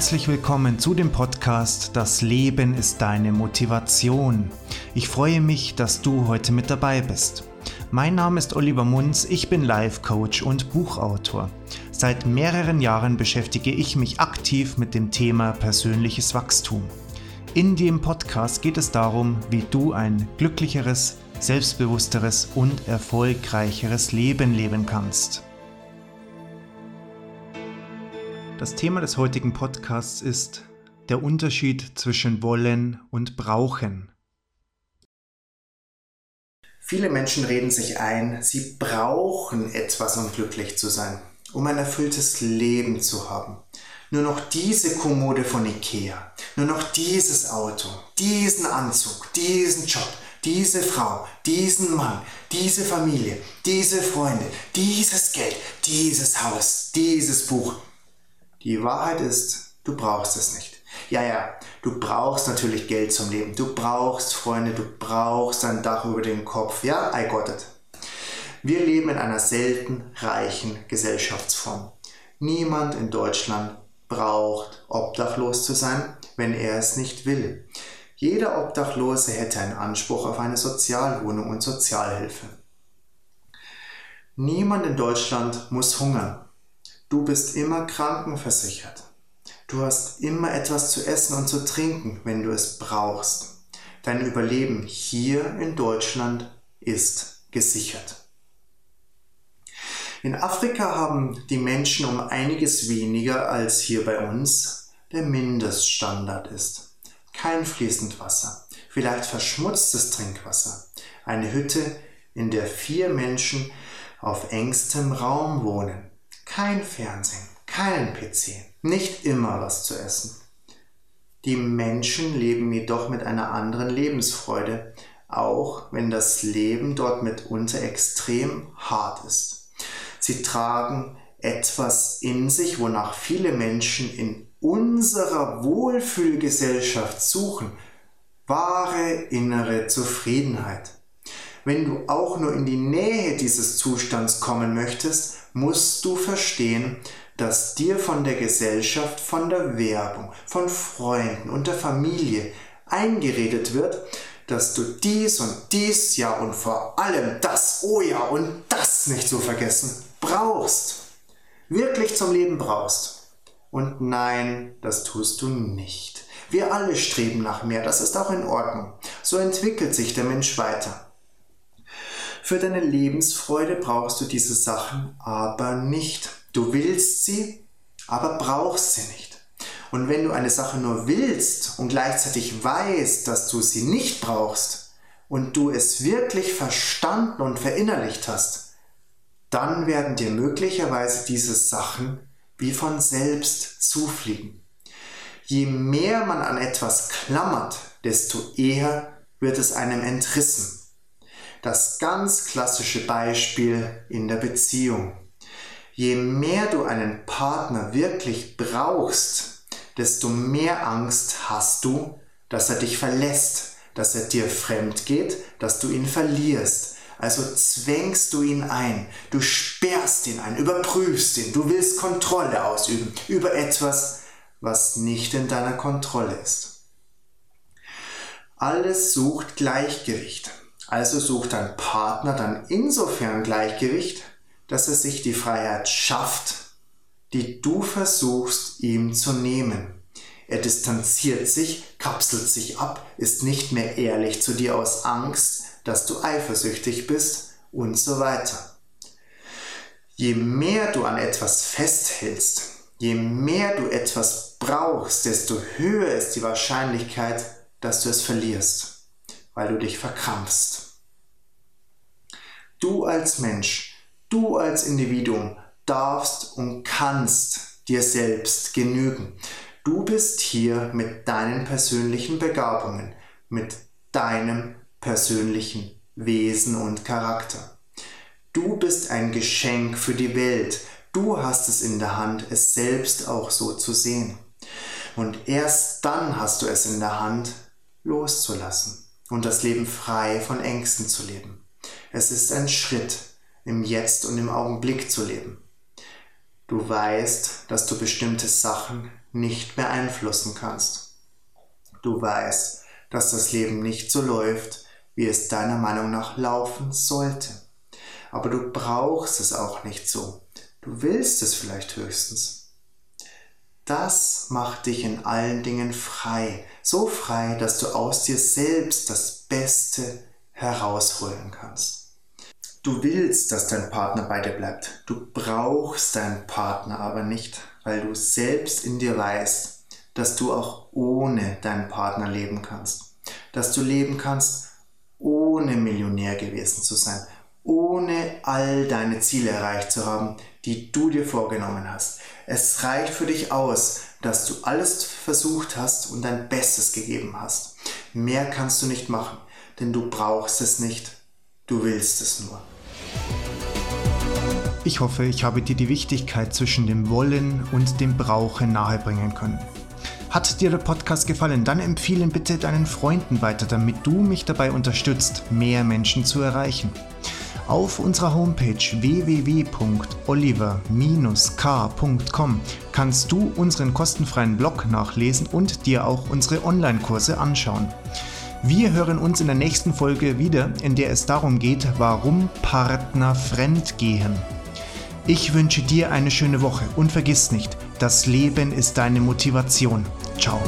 Herzlich willkommen zu dem Podcast Das Leben ist deine Motivation. Ich freue mich, dass du heute mit dabei bist. Mein Name ist Oliver Munz, ich bin Life Coach und Buchautor. Seit mehreren Jahren beschäftige ich mich aktiv mit dem Thema persönliches Wachstum. In dem Podcast geht es darum, wie du ein glücklicheres, selbstbewussteres und erfolgreicheres Leben leben kannst. Das Thema des heutigen Podcasts ist der Unterschied zwischen wollen und brauchen. Viele Menschen reden sich ein, sie brauchen etwas, um glücklich zu sein, um ein erfülltes Leben zu haben. Nur noch diese Kommode von Ikea, nur noch dieses Auto, diesen Anzug, diesen Job, diese Frau, diesen Mann, diese Familie, diese Freunde, dieses Geld, dieses Haus, dieses Buch, die Wahrheit ist, du brauchst es nicht. Ja, ja, du brauchst natürlich Geld zum Leben. Du brauchst Freunde, du brauchst ein Dach über den Kopf. Ja, I got it. Wir leben in einer selten reichen Gesellschaftsform. Niemand in Deutschland braucht, obdachlos zu sein, wenn er es nicht will. Jeder Obdachlose hätte einen Anspruch auf eine Sozialwohnung und Sozialhilfe. Niemand in Deutschland muss hungern. Du bist immer krankenversichert. Du hast immer etwas zu essen und zu trinken, wenn du es brauchst. Dein Überleben hier in Deutschland ist gesichert. In Afrika haben die Menschen um einiges weniger als hier bei uns der Mindeststandard ist. Kein fließend Wasser, vielleicht verschmutztes Trinkwasser, eine Hütte, in der vier Menschen auf engstem Raum wohnen, kein Fernsehen, keinen PC, nicht immer was zu essen. Die Menschen leben jedoch mit einer anderen Lebensfreude, auch wenn das Leben dort mitunter extrem hart ist. Sie tragen etwas in sich, wonach viele Menschen in unserer Wohlfühlgesellschaft suchen, wahre innere Zufriedenheit. Wenn du auch nur in die Nähe dieses Zustands kommen möchtest, musst du verstehen, dass dir von der Gesellschaft, von der Werbung, von Freunden und der Familie eingeredet wird, dass du dies und dies, ja und vor allem das, oh ja und das nicht zu vergessen, brauchst. Wirklich zum Leben brauchst. Und nein, das tust du nicht. Wir alle streben nach mehr, das ist auch in Ordnung. So entwickelt sich der Mensch weiter. Für deine Lebensfreude brauchst du diese Sachen aber nicht. Du willst sie, aber brauchst sie nicht. Und wenn du eine Sache nur willst und gleichzeitig weißt, dass du sie nicht brauchst und du es wirklich verstanden und verinnerlicht hast, dann werden dir möglicherweise diese Sachen wie von selbst zufliegen. Je mehr man an etwas klammert, desto eher wird es einem entrissen das ganz klassische Beispiel in der Beziehung. Je mehr du einen Partner wirklich brauchst, desto mehr Angst hast du, dass er dich verlässt, dass er dir fremd geht, dass du ihn verlierst. Also zwängst du ihn ein, du sperrst ihn ein, überprüfst ihn, du willst Kontrolle ausüben über etwas, was nicht in deiner Kontrolle ist. Alles sucht Gleichgewicht. Also sucht dein Partner dann insofern Gleichgewicht, dass er sich die Freiheit schafft, die du versuchst ihm zu nehmen. Er distanziert sich, kapselt sich ab, ist nicht mehr ehrlich zu dir aus Angst, dass du eifersüchtig bist und so weiter. Je mehr du an etwas festhältst, je mehr du etwas brauchst, desto höher ist die Wahrscheinlichkeit, dass du es verlierst weil du dich verkrampfst. Du als Mensch, du als Individuum darfst und kannst dir selbst genügen. Du bist hier mit deinen persönlichen Begabungen, mit deinem persönlichen Wesen und Charakter. Du bist ein Geschenk für die Welt. Du hast es in der Hand, es selbst auch so zu sehen. Und erst dann hast du es in der Hand, loszulassen und das Leben frei von Ängsten zu leben. Es ist ein Schritt, im Jetzt und im Augenblick zu leben. Du weißt, dass du bestimmte Sachen nicht beeinflussen kannst. Du weißt, dass das Leben nicht so läuft, wie es deiner Meinung nach laufen sollte. Aber du brauchst es auch nicht so. Du willst es vielleicht höchstens. Das macht dich in allen Dingen frei, so frei, dass du aus dir selbst das Beste herausholen kannst. Du willst, dass dein Partner bei dir bleibt. Du brauchst deinen Partner aber nicht, weil du selbst in dir weißt, dass du auch ohne deinen Partner leben kannst. Dass du leben kannst, ohne Millionär gewesen zu sein, ohne all deine Ziele erreicht zu haben, die du dir vorgenommen hast. Es reicht für dich aus, dass du alles versucht hast und dein Bestes gegeben hast. Mehr kannst du nicht machen, denn du brauchst es nicht, du willst es nur. Ich hoffe, ich habe dir die Wichtigkeit zwischen dem Wollen und dem Brauchen nahebringen können. Hat dir der Podcast gefallen, dann empfehle bitte deinen Freunden weiter, damit du mich dabei unterstützt, mehr Menschen zu erreichen. Auf unserer Homepage www.oliver-k.com kannst du unseren kostenfreien Blog nachlesen und dir auch unsere Online-Kurse anschauen. Wir hören uns in der nächsten Folge wieder, in der es darum geht, warum Partner fremd gehen. Ich wünsche dir eine schöne Woche und vergiss nicht, das Leben ist deine Motivation. Ciao.